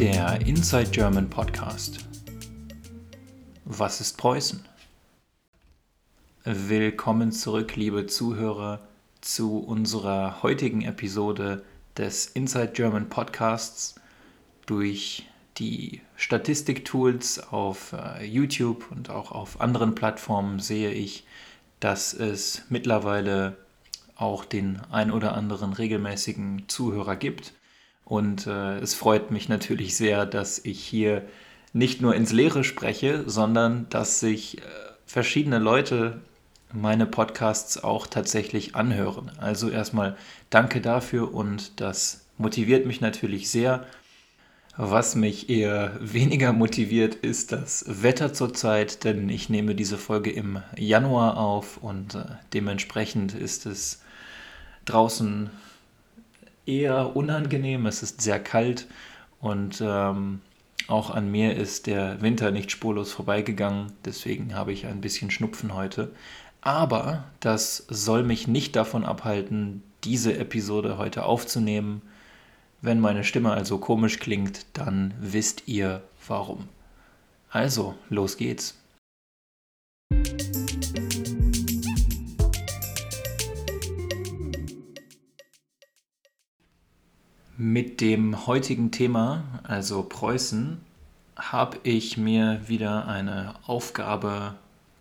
Der Inside German Podcast. Was ist Preußen? Willkommen zurück, liebe Zuhörer, zu unserer heutigen Episode des Inside German Podcasts. Durch die Statistiktools auf äh, YouTube und auch auf anderen Plattformen sehe ich, dass es mittlerweile auch den ein oder anderen regelmäßigen Zuhörer gibt. Und äh, es freut mich natürlich sehr, dass ich hier nicht nur ins Leere spreche, sondern dass sich äh, verschiedene Leute meine Podcasts auch tatsächlich anhören. Also erstmal danke dafür und das motiviert mich natürlich sehr. Was mich eher weniger motiviert, ist das Wetter zurzeit, denn ich nehme diese Folge im Januar auf und äh, dementsprechend ist es draußen eher unangenehm. Es ist sehr kalt und ähm, auch an mir ist der Winter nicht spurlos vorbeigegangen. Deswegen habe ich ein bisschen Schnupfen heute. Aber das soll mich nicht davon abhalten, diese Episode heute aufzunehmen. Wenn meine Stimme also komisch klingt, dann wisst ihr warum. Also, los geht's. Mit dem heutigen Thema, also Preußen, habe ich mir wieder eine Aufgabe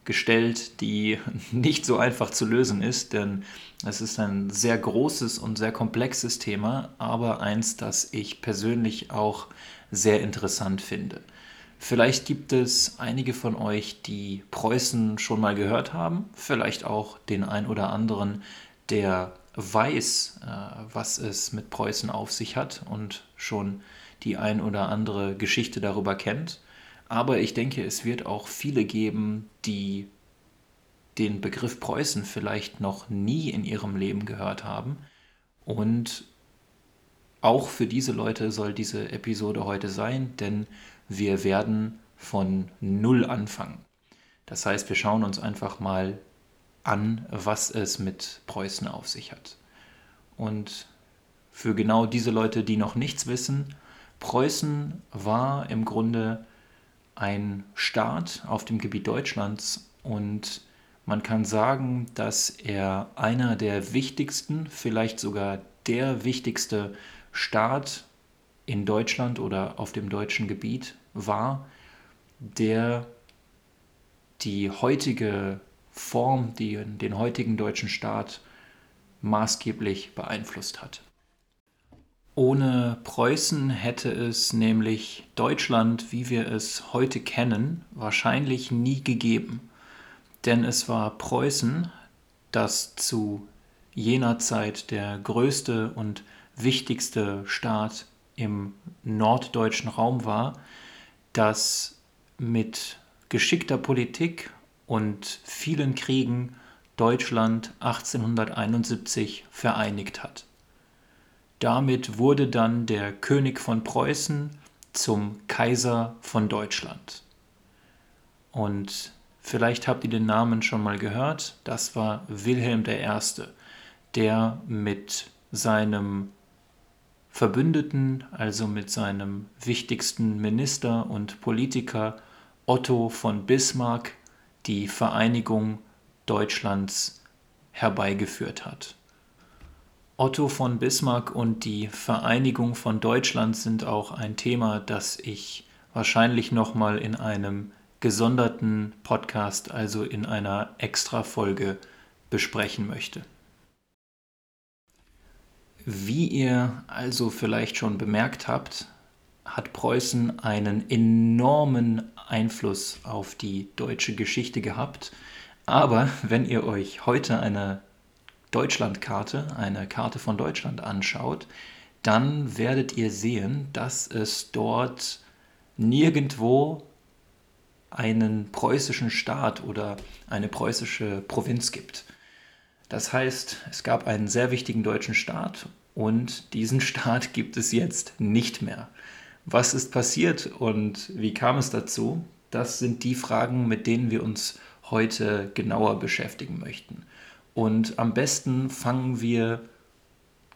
gestellt, die nicht so einfach zu lösen ist, denn es ist ein sehr großes und sehr komplexes Thema, aber eins, das ich persönlich auch sehr interessant finde. Vielleicht gibt es einige von euch, die Preußen schon mal gehört haben, vielleicht auch den ein oder anderen, der weiß, äh, was es mit Preußen auf sich hat und schon die ein oder andere Geschichte darüber kennt. Aber ich denke, es wird auch viele geben, die den Begriff Preußen vielleicht noch nie in ihrem Leben gehört haben. Und auch für diese Leute soll diese Episode heute sein, denn wir werden von Null anfangen. Das heißt, wir schauen uns einfach mal an, was es mit Preußen auf sich hat. Und für genau diese Leute, die noch nichts wissen, Preußen war im Grunde ein Staat auf dem Gebiet Deutschlands und man kann sagen, dass er einer der wichtigsten, vielleicht sogar der wichtigste Staat in Deutschland oder auf dem deutschen Gebiet war, der die heutige Form, die den heutigen deutschen Staat maßgeblich beeinflusst hat. Ohne Preußen hätte es nämlich Deutschland, wie wir es heute kennen, wahrscheinlich nie gegeben. Denn es war Preußen, das zu jener Zeit der größte und wichtigste Staat im norddeutschen Raum war, das mit geschickter Politik und vielen Kriegen Deutschland 1871 vereinigt hat. Damit wurde dann der König von Preußen zum Kaiser von Deutschland. Und vielleicht habt ihr den Namen schon mal gehört, das war Wilhelm I., der mit seinem Verbündeten, also mit seinem wichtigsten Minister und Politiker Otto von Bismarck die Vereinigung Deutschlands herbeigeführt hat. Otto von Bismarck und die Vereinigung von Deutschland sind auch ein Thema, das ich wahrscheinlich nochmal in einem gesonderten Podcast, also in einer Extra-Folge besprechen möchte. Wie ihr also vielleicht schon bemerkt habt, hat Preußen einen enormen Einfluss auf die deutsche Geschichte gehabt. Aber wenn ihr euch heute eine Deutschlandkarte, eine Karte von Deutschland anschaut, dann werdet ihr sehen, dass es dort nirgendwo einen preußischen Staat oder eine preußische Provinz gibt. Das heißt, es gab einen sehr wichtigen deutschen Staat und diesen Staat gibt es jetzt nicht mehr. Was ist passiert und wie kam es dazu? Das sind die Fragen, mit denen wir uns heute genauer beschäftigen möchten. Und am besten fangen wir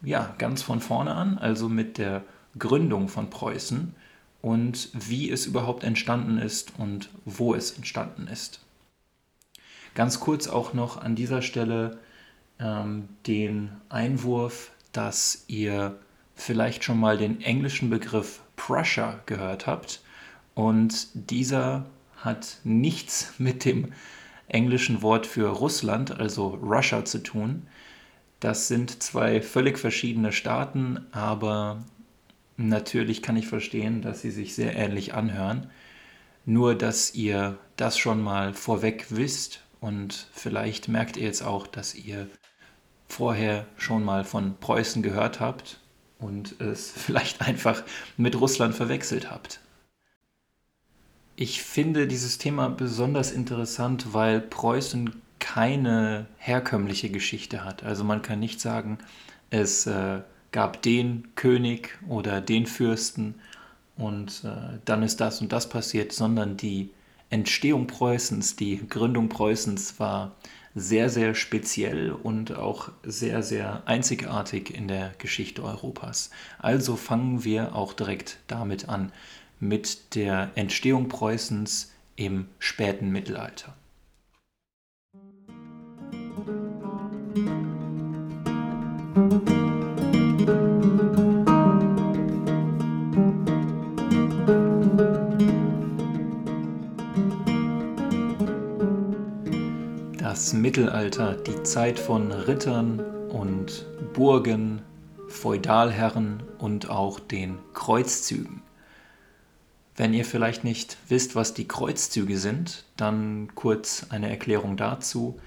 ja ganz von vorne an, also mit der Gründung von Preußen. und wie es überhaupt entstanden ist und wo es entstanden ist. Ganz kurz auch noch an dieser Stelle ähm, den Einwurf, dass ihr vielleicht schon mal den englischen Begriff Prussia gehört habt. Und dieser hat nichts mit dem englischen Wort für Russland, also Russia, zu tun. Das sind zwei völlig verschiedene Staaten, aber natürlich kann ich verstehen, dass sie sich sehr ähnlich anhören. Nur, dass ihr das schon mal vorweg wisst und vielleicht merkt ihr jetzt auch, dass ihr vorher schon mal von Preußen gehört habt und es vielleicht einfach mit Russland verwechselt habt. Ich finde dieses Thema besonders interessant, weil Preußen keine herkömmliche Geschichte hat. Also man kann nicht sagen, es äh, gab den König oder den Fürsten und äh, dann ist das und das passiert, sondern die Entstehung Preußens, die Gründung Preußens war sehr, sehr speziell und auch sehr, sehr einzigartig in der Geschichte Europas. Also fangen wir auch direkt damit an, mit der Entstehung Preußens im späten Mittelalter. Das Mittelalter, die Zeit von Rittern und Burgen, Feudalherren und auch den Kreuzzügen. Wenn ihr vielleicht nicht wisst, was die Kreuzzüge sind, dann kurz eine Erklärung dazu.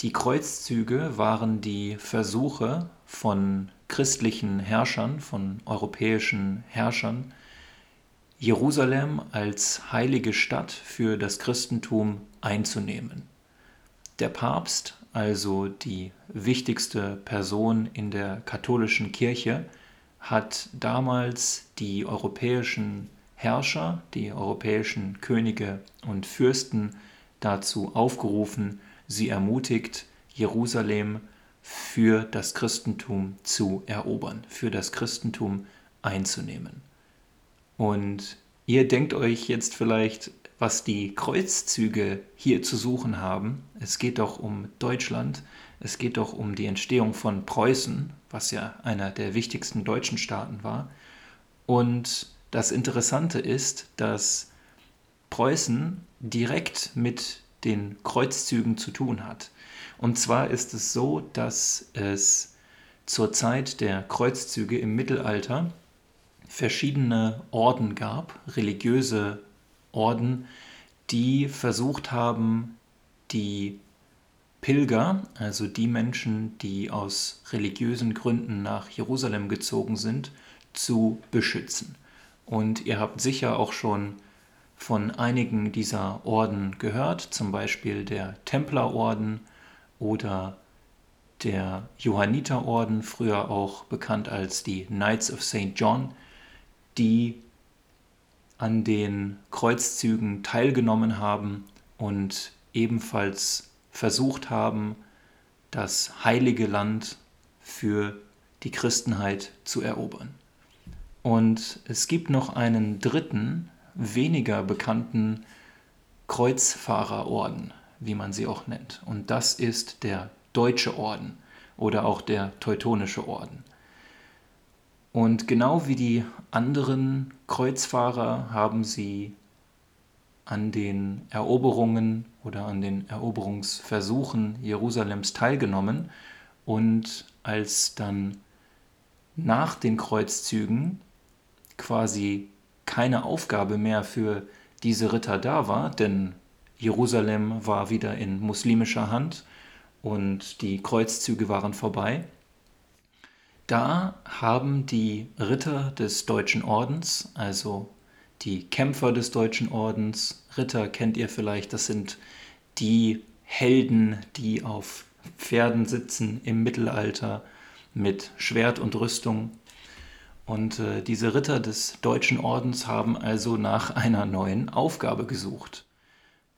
Die Kreuzzüge waren die Versuche von christlichen Herrschern, von europäischen Herrschern, Jerusalem als heilige Stadt für das Christentum einzunehmen. Der Papst, also die wichtigste Person in der katholischen Kirche, hat damals die europäischen Herrscher, die europäischen Könige und Fürsten dazu aufgerufen, sie ermutigt, Jerusalem für das Christentum zu erobern, für das Christentum einzunehmen. Und ihr denkt euch jetzt vielleicht, was die Kreuzzüge hier zu suchen haben. Es geht doch um Deutschland, es geht doch um die Entstehung von Preußen, was ja einer der wichtigsten deutschen Staaten war. Und das Interessante ist, dass Preußen direkt mit den Kreuzzügen zu tun hat. Und zwar ist es so, dass es zur Zeit der Kreuzzüge im Mittelalter verschiedene Orden gab, religiöse Orden, die versucht haben, die Pilger, also die Menschen, die aus religiösen Gründen nach Jerusalem gezogen sind, zu beschützen. Und ihr habt sicher auch schon von einigen dieser Orden gehört, zum Beispiel der Templerorden oder der Johanniterorden, früher auch bekannt als die Knights of St. John, die an den Kreuzzügen teilgenommen haben und ebenfalls versucht haben, das heilige Land für die Christenheit zu erobern. Und es gibt noch einen dritten, weniger bekannten Kreuzfahrerorden, wie man sie auch nennt. Und das ist der Deutsche Orden oder auch der Teutonische Orden. Und genau wie die anderen Kreuzfahrer haben sie an den Eroberungen oder an den Eroberungsversuchen Jerusalems teilgenommen. Und als dann nach den Kreuzzügen quasi keine Aufgabe mehr für diese Ritter da war, denn Jerusalem war wieder in muslimischer Hand und die Kreuzzüge waren vorbei, da haben die Ritter des Deutschen Ordens, also die Kämpfer des Deutschen Ordens, Ritter kennt ihr vielleicht, das sind die Helden, die auf Pferden sitzen im Mittelalter mit Schwert und Rüstung. Und äh, diese Ritter des Deutschen Ordens haben also nach einer neuen Aufgabe gesucht.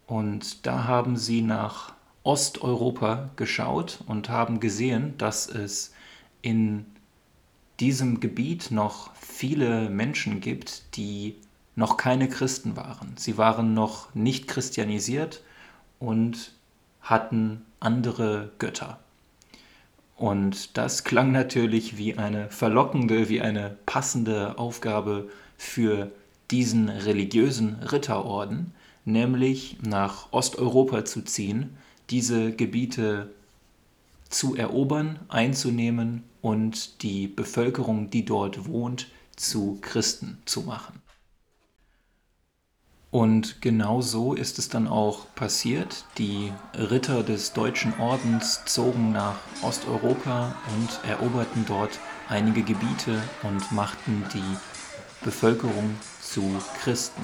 Und da haben sie nach Osteuropa geschaut und haben gesehen, dass es in diesem Gebiet noch viele Menschen gibt, die noch keine Christen waren. Sie waren noch nicht christianisiert und hatten andere Götter. Und das klang natürlich wie eine verlockende, wie eine passende Aufgabe für diesen religiösen Ritterorden, nämlich nach Osteuropa zu ziehen, diese Gebiete zu erobern, einzunehmen und die Bevölkerung, die dort wohnt, zu Christen zu machen. Und genau so ist es dann auch passiert. Die Ritter des Deutschen Ordens zogen nach Osteuropa und eroberten dort einige Gebiete und machten die Bevölkerung zu Christen.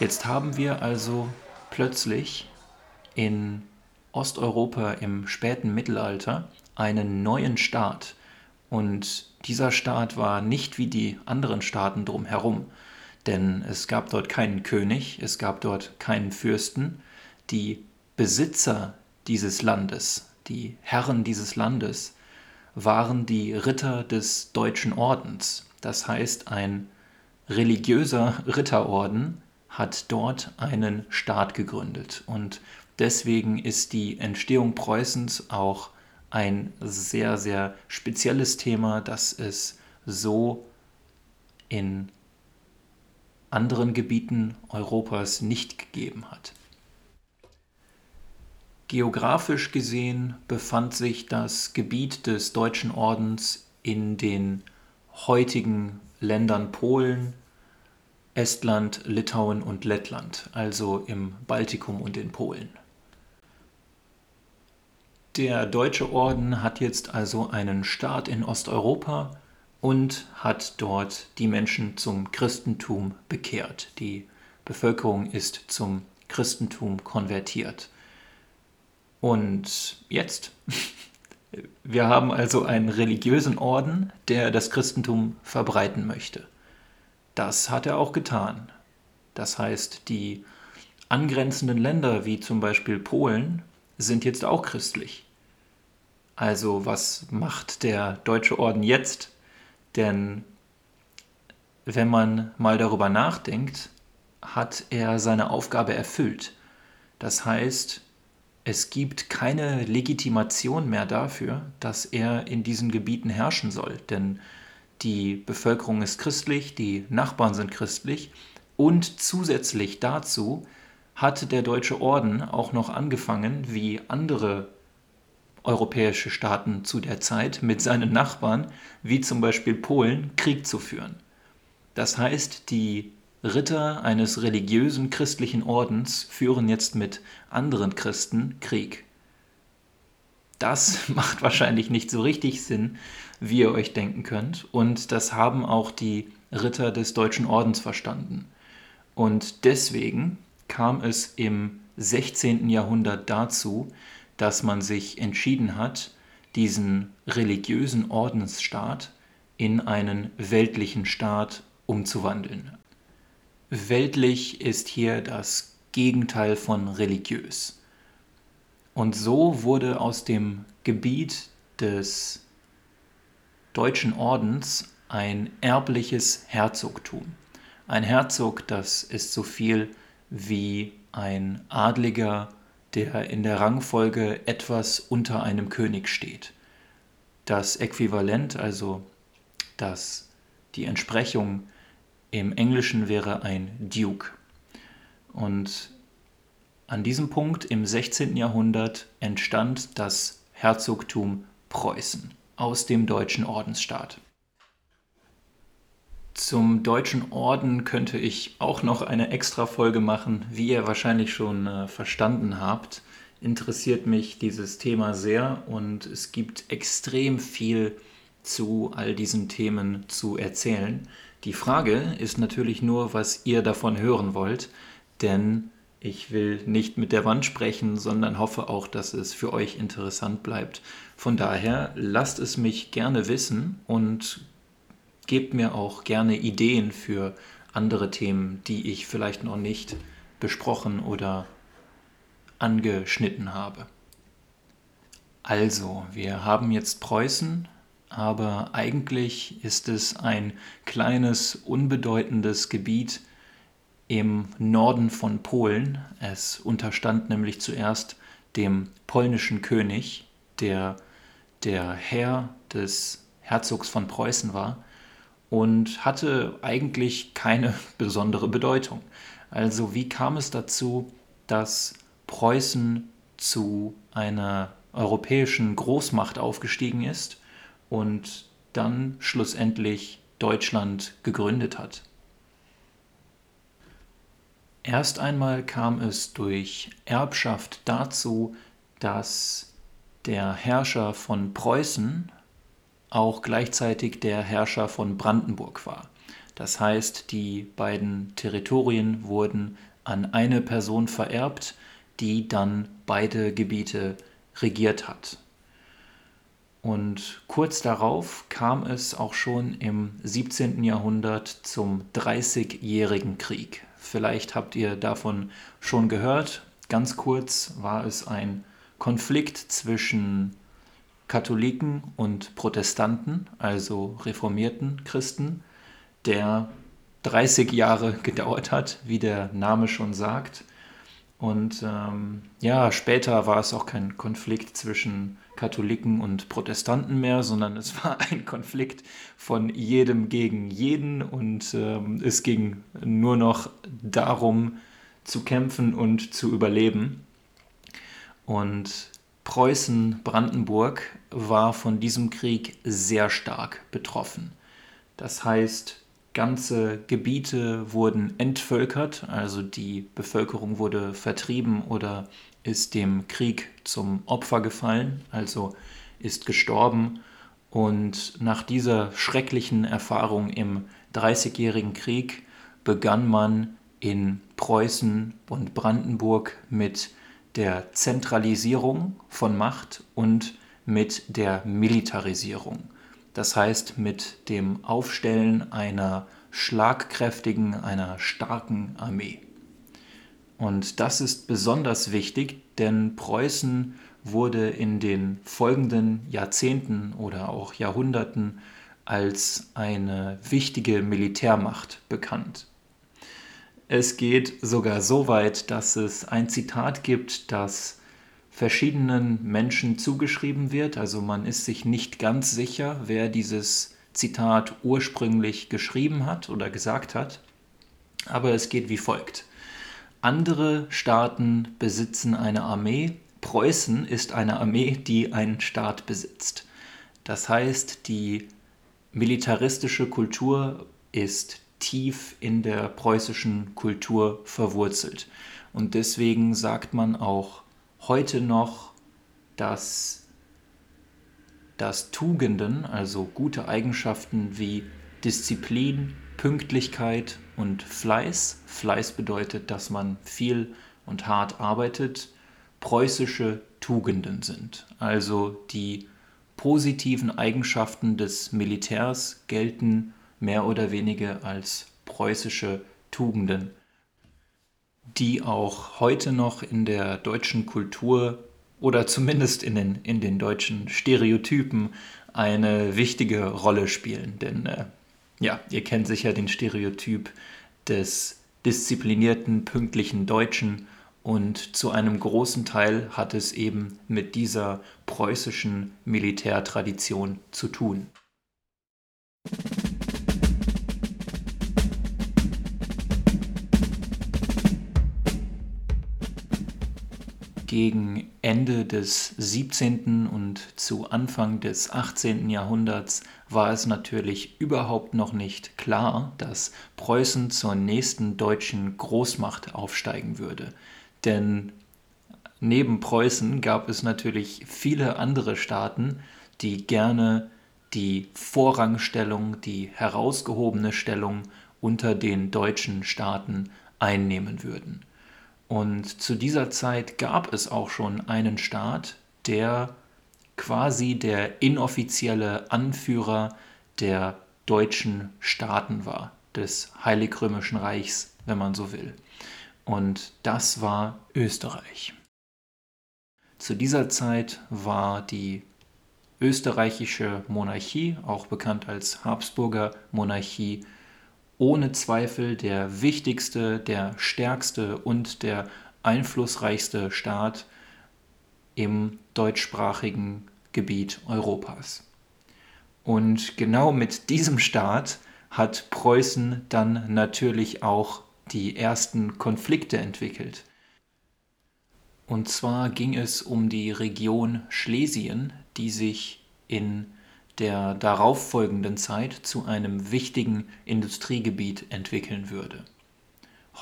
Jetzt haben wir also plötzlich in Osteuropa im späten Mittelalter einen neuen Staat. Und dieser Staat war nicht wie die anderen Staaten drumherum denn es gab dort keinen König, es gab dort keinen Fürsten. Die Besitzer dieses Landes, die Herren dieses Landes, waren die Ritter des Deutschen Ordens. Das heißt, ein religiöser Ritterorden hat dort einen Staat gegründet. Und deswegen ist die Entstehung Preußens auch ein sehr, sehr spezielles Thema, das es so in anderen Gebieten Europas nicht gegeben hat. Geografisch gesehen befand sich das Gebiet des Deutschen Ordens in den heutigen Ländern Polen, Estland, Litauen und Lettland, also im Baltikum und in Polen. Der Deutsche Orden hat jetzt also einen Staat in Osteuropa und hat dort die Menschen zum Christentum bekehrt. Die Bevölkerung ist zum Christentum konvertiert. Und jetzt? Wir haben also einen religiösen Orden, der das Christentum verbreiten möchte. Das hat er auch getan. Das heißt, die angrenzenden Länder wie zum Beispiel Polen sind jetzt auch christlich. Also was macht der deutsche Orden jetzt? Denn wenn man mal darüber nachdenkt, hat er seine Aufgabe erfüllt. Das heißt, es gibt keine Legitimation mehr dafür, dass er in diesen Gebieten herrschen soll. Denn die Bevölkerung ist christlich, die Nachbarn sind christlich und zusätzlich dazu hat der Deutsche Orden auch noch angefangen, wie andere europäische Staaten zu der Zeit mit seinen Nachbarn, wie zum Beispiel Polen, Krieg zu führen. Das heißt, die Ritter eines religiösen christlichen Ordens führen jetzt mit anderen Christen Krieg. Das macht wahrscheinlich nicht so richtig Sinn, wie ihr euch denken könnt, und das haben auch die Ritter des Deutschen Ordens verstanden. Und deswegen kam es im 16. Jahrhundert dazu, dass man sich entschieden hat, diesen religiösen Ordensstaat in einen weltlichen Staat umzuwandeln. Weltlich ist hier das Gegenteil von religiös. Und so wurde aus dem Gebiet des deutschen Ordens ein erbliches Herzogtum. Ein Herzog, das ist so viel wie ein Adliger der in der Rangfolge etwas unter einem König steht. Das Äquivalent, also das, die Entsprechung im Englischen wäre ein Duke. Und an diesem Punkt im 16. Jahrhundert entstand das Herzogtum Preußen aus dem deutschen Ordensstaat. Zum Deutschen Orden könnte ich auch noch eine extra Folge machen. Wie ihr wahrscheinlich schon äh, verstanden habt, interessiert mich dieses Thema sehr und es gibt extrem viel zu all diesen Themen zu erzählen. Die Frage ist natürlich nur, was ihr davon hören wollt, denn ich will nicht mit der Wand sprechen, sondern hoffe auch, dass es für euch interessant bleibt. Von daher lasst es mich gerne wissen und gebt mir auch gerne Ideen für andere Themen, die ich vielleicht noch nicht besprochen oder angeschnitten habe. Also, wir haben jetzt Preußen, aber eigentlich ist es ein kleines, unbedeutendes Gebiet im Norden von Polen. Es unterstand nämlich zuerst dem polnischen König, der der Herr des Herzogs von Preußen war und hatte eigentlich keine besondere Bedeutung. Also wie kam es dazu, dass Preußen zu einer europäischen Großmacht aufgestiegen ist und dann schlussendlich Deutschland gegründet hat? Erst einmal kam es durch Erbschaft dazu, dass der Herrscher von Preußen auch gleichzeitig der Herrscher von Brandenburg war. Das heißt, die beiden Territorien wurden an eine Person vererbt, die dann beide Gebiete regiert hat. Und kurz darauf kam es auch schon im 17. Jahrhundert zum Dreißigjährigen Krieg. Vielleicht habt ihr davon schon gehört. Ganz kurz war es ein Konflikt zwischen Katholiken und Protestanten, also reformierten Christen, der 30 Jahre gedauert hat, wie der Name schon sagt. Und ähm, ja, später war es auch kein Konflikt zwischen Katholiken und Protestanten mehr, sondern es war ein Konflikt von jedem gegen jeden und ähm, es ging nur noch darum zu kämpfen und zu überleben. Und Preußen-Brandenburg war von diesem Krieg sehr stark betroffen. Das heißt, ganze Gebiete wurden entvölkert, also die Bevölkerung wurde vertrieben oder ist dem Krieg zum Opfer gefallen, also ist gestorben. Und nach dieser schrecklichen Erfahrung im Dreißigjährigen Krieg begann man in Preußen und Brandenburg mit der Zentralisierung von Macht und mit der Militarisierung. Das heißt mit dem Aufstellen einer schlagkräftigen, einer starken Armee. Und das ist besonders wichtig, denn Preußen wurde in den folgenden Jahrzehnten oder auch Jahrhunderten als eine wichtige Militärmacht bekannt. Es geht sogar so weit, dass es ein Zitat gibt, das verschiedenen Menschen zugeschrieben wird. Also man ist sich nicht ganz sicher, wer dieses Zitat ursprünglich geschrieben hat oder gesagt hat. Aber es geht wie folgt. Andere Staaten besitzen eine Armee. Preußen ist eine Armee, die einen Staat besitzt. Das heißt, die militaristische Kultur ist tief in der preußischen Kultur verwurzelt. Und deswegen sagt man auch heute noch, dass, dass Tugenden, also gute Eigenschaften wie Disziplin, Pünktlichkeit und Fleiß, Fleiß bedeutet, dass man viel und hart arbeitet, preußische Tugenden sind. Also die positiven Eigenschaften des Militärs gelten mehr oder weniger als preußische Tugenden, die auch heute noch in der deutschen Kultur oder zumindest in den, in den deutschen Stereotypen eine wichtige Rolle spielen. Denn äh, ja, ihr kennt sicher den Stereotyp des disziplinierten, pünktlichen Deutschen und zu einem großen Teil hat es eben mit dieser preußischen Militärtradition zu tun. Gegen Ende des 17. und zu Anfang des 18. Jahrhunderts war es natürlich überhaupt noch nicht klar, dass Preußen zur nächsten deutschen Großmacht aufsteigen würde. Denn neben Preußen gab es natürlich viele andere Staaten, die gerne die Vorrangstellung, die herausgehobene Stellung unter den deutschen Staaten einnehmen würden. Und zu dieser Zeit gab es auch schon einen Staat, der quasi der inoffizielle Anführer der deutschen Staaten war, des Heilig-Römischen Reichs, wenn man so will. Und das war Österreich. Zu dieser Zeit war die österreichische Monarchie, auch bekannt als Habsburger Monarchie, ohne Zweifel der wichtigste, der stärkste und der einflussreichste Staat im deutschsprachigen Gebiet Europas. Und genau mit diesem Staat hat Preußen dann natürlich auch die ersten Konflikte entwickelt. Und zwar ging es um die Region Schlesien, die sich in der darauffolgenden Zeit zu einem wichtigen Industriegebiet entwickeln würde.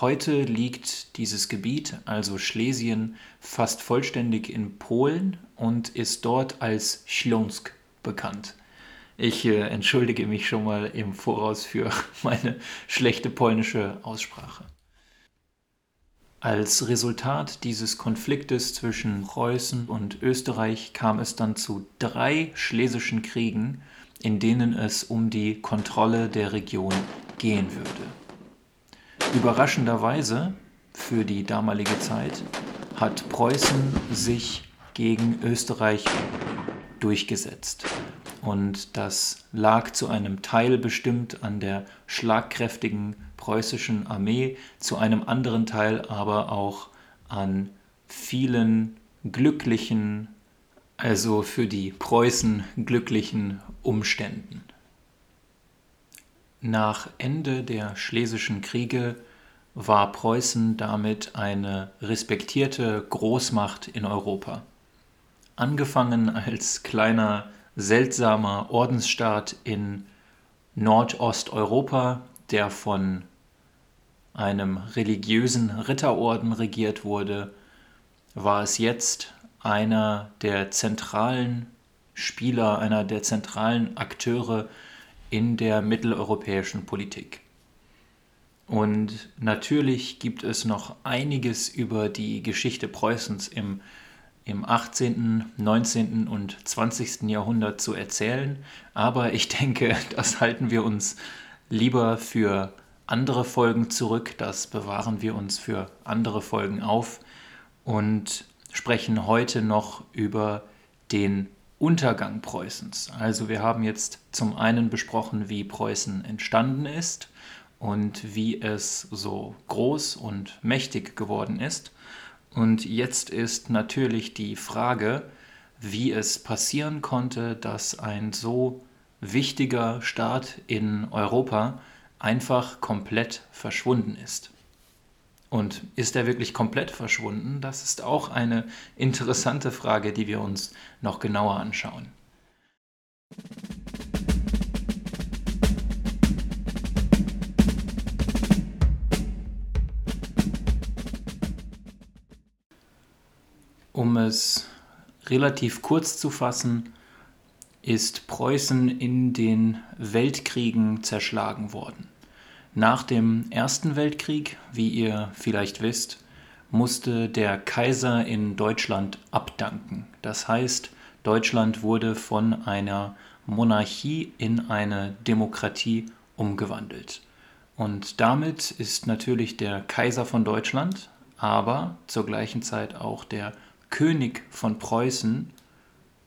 Heute liegt dieses Gebiet, also Schlesien, fast vollständig in Polen und ist dort als Śląsk bekannt. Ich äh, entschuldige mich schon mal im Voraus für meine schlechte polnische Aussprache. Als Resultat dieses Konfliktes zwischen Preußen und Österreich kam es dann zu drei schlesischen Kriegen, in denen es um die Kontrolle der Region gehen würde. Überraschenderweise für die damalige Zeit hat Preußen sich gegen Österreich durchgesetzt. Und das lag zu einem Teil bestimmt an der schlagkräftigen preußischen Armee, zu einem anderen Teil aber auch an vielen glücklichen, also für die Preußen glücklichen Umständen. Nach Ende der Schlesischen Kriege war Preußen damit eine respektierte Großmacht in Europa. Angefangen als kleiner seltsamer Ordensstaat in Nordosteuropa, der von einem religiösen Ritterorden regiert wurde, war es jetzt einer der zentralen Spieler, einer der zentralen Akteure in der mitteleuropäischen Politik. Und natürlich gibt es noch einiges über die Geschichte Preußens im im 18., 19. und 20. Jahrhundert zu erzählen, aber ich denke, das halten wir uns lieber für andere Folgen zurück, das bewahren wir uns für andere Folgen auf und sprechen heute noch über den Untergang Preußens. Also wir haben jetzt zum einen besprochen, wie Preußen entstanden ist und wie es so groß und mächtig geworden ist. Und jetzt ist natürlich die Frage, wie es passieren konnte, dass ein so wichtiger Staat in Europa einfach komplett verschwunden ist. Und ist er wirklich komplett verschwunden? Das ist auch eine interessante Frage, die wir uns noch genauer anschauen. Um es relativ kurz zu fassen, ist Preußen in den Weltkriegen zerschlagen worden. Nach dem Ersten Weltkrieg, wie ihr vielleicht wisst, musste der Kaiser in Deutschland abdanken. Das heißt, Deutschland wurde von einer Monarchie in eine Demokratie umgewandelt. Und damit ist natürlich der Kaiser von Deutschland, aber zur gleichen Zeit auch der König von Preußen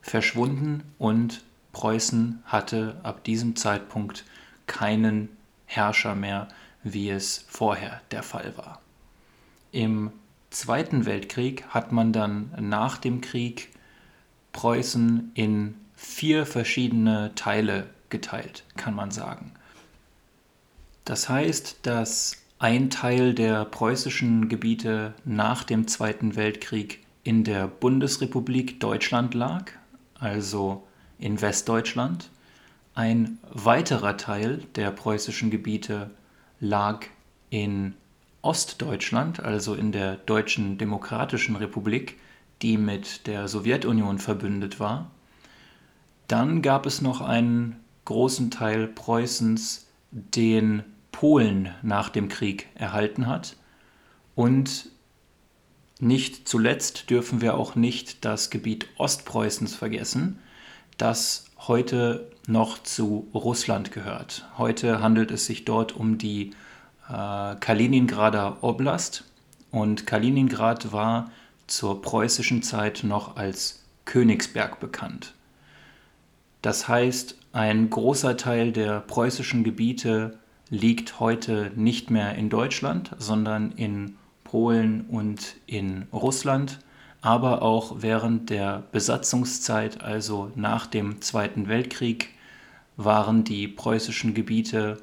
verschwunden und Preußen hatte ab diesem Zeitpunkt keinen Herrscher mehr, wie es vorher der Fall war. Im Zweiten Weltkrieg hat man dann nach dem Krieg Preußen in vier verschiedene Teile geteilt, kann man sagen. Das heißt, dass ein Teil der preußischen Gebiete nach dem Zweiten Weltkrieg in der Bundesrepublik Deutschland lag, also in Westdeutschland. Ein weiterer Teil der preußischen Gebiete lag in Ostdeutschland, also in der Deutschen Demokratischen Republik, die mit der Sowjetunion verbündet war. Dann gab es noch einen großen Teil Preußens, den Polen nach dem Krieg erhalten hat. Und nicht zuletzt dürfen wir auch nicht das Gebiet Ostpreußens vergessen, das heute noch zu Russland gehört. Heute handelt es sich dort um die äh, Kaliningrader Oblast und Kaliningrad war zur preußischen Zeit noch als Königsberg bekannt. Das heißt, ein großer Teil der preußischen Gebiete liegt heute nicht mehr in Deutschland, sondern in Polen und in Russland, aber auch während der Besatzungszeit, also nach dem Zweiten Weltkrieg, waren die preußischen Gebiete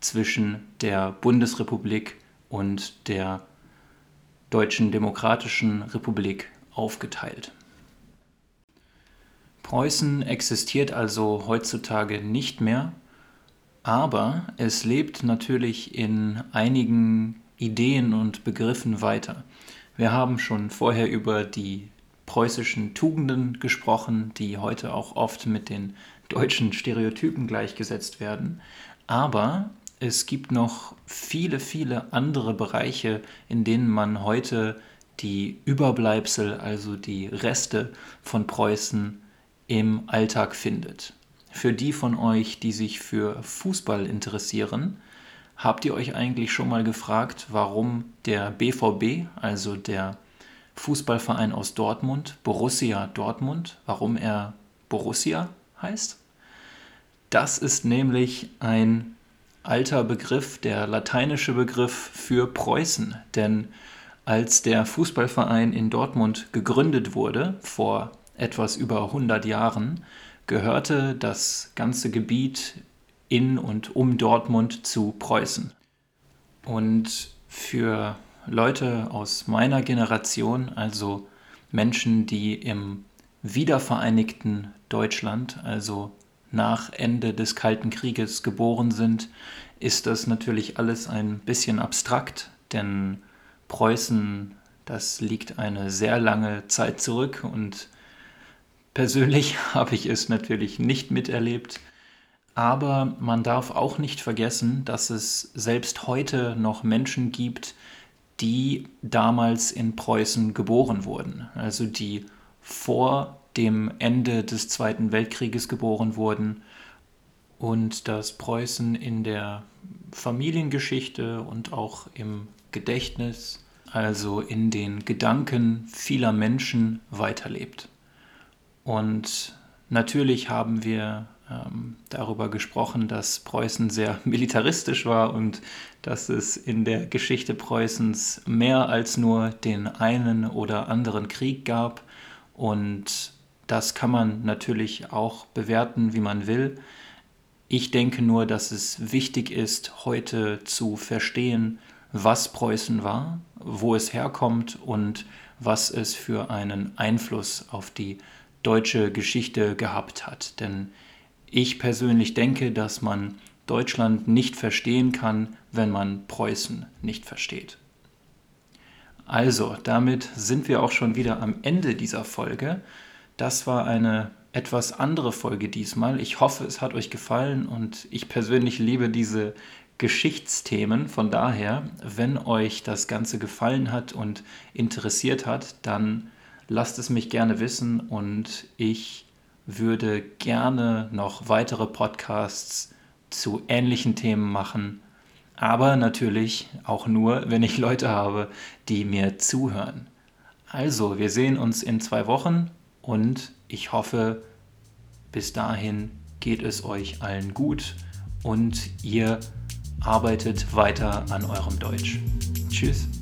zwischen der Bundesrepublik und der Deutschen Demokratischen Republik aufgeteilt. Preußen existiert also heutzutage nicht mehr, aber es lebt natürlich in einigen Ideen und Begriffen weiter. Wir haben schon vorher über die preußischen Tugenden gesprochen, die heute auch oft mit den deutschen Stereotypen gleichgesetzt werden. Aber es gibt noch viele, viele andere Bereiche, in denen man heute die Überbleibsel, also die Reste von Preußen im Alltag findet. Für die von euch, die sich für Fußball interessieren, habt ihr euch eigentlich schon mal gefragt, warum der BVB, also der Fußballverein aus Dortmund, Borussia Dortmund, warum er Borussia heißt? Das ist nämlich ein alter Begriff, der lateinische Begriff für Preußen. Denn als der Fußballverein in Dortmund gegründet wurde, vor etwas über 100 Jahren, gehörte das ganze Gebiet in und um Dortmund zu Preußen. Und für Leute aus meiner Generation, also Menschen, die im wiedervereinigten Deutschland, also nach Ende des Kalten Krieges geboren sind, ist das natürlich alles ein bisschen abstrakt, denn Preußen, das liegt eine sehr lange Zeit zurück und persönlich habe ich es natürlich nicht miterlebt. Aber man darf auch nicht vergessen, dass es selbst heute noch Menschen gibt, die damals in Preußen geboren wurden, also die vor dem Ende des Zweiten Weltkrieges geboren wurden und dass Preußen in der Familiengeschichte und auch im Gedächtnis, also in den Gedanken vieler Menschen weiterlebt. Und natürlich haben wir darüber gesprochen, dass Preußen sehr militaristisch war und dass es in der Geschichte Preußens mehr als nur den einen oder anderen Krieg gab. Und das kann man natürlich auch bewerten, wie man will. Ich denke nur, dass es wichtig ist, heute zu verstehen, was Preußen war, wo es herkommt und was es für einen Einfluss auf die deutsche Geschichte gehabt hat. Denn ich persönlich denke, dass man Deutschland nicht verstehen kann, wenn man Preußen nicht versteht. Also, damit sind wir auch schon wieder am Ende dieser Folge. Das war eine etwas andere Folge diesmal. Ich hoffe, es hat euch gefallen und ich persönlich liebe diese Geschichtsthemen. Von daher, wenn euch das Ganze gefallen hat und interessiert hat, dann lasst es mich gerne wissen und ich würde gerne noch weitere Podcasts zu ähnlichen Themen machen. Aber natürlich auch nur, wenn ich Leute habe, die mir zuhören. Also, wir sehen uns in zwei Wochen und ich hoffe, bis dahin geht es euch allen gut und ihr arbeitet weiter an eurem Deutsch. Tschüss.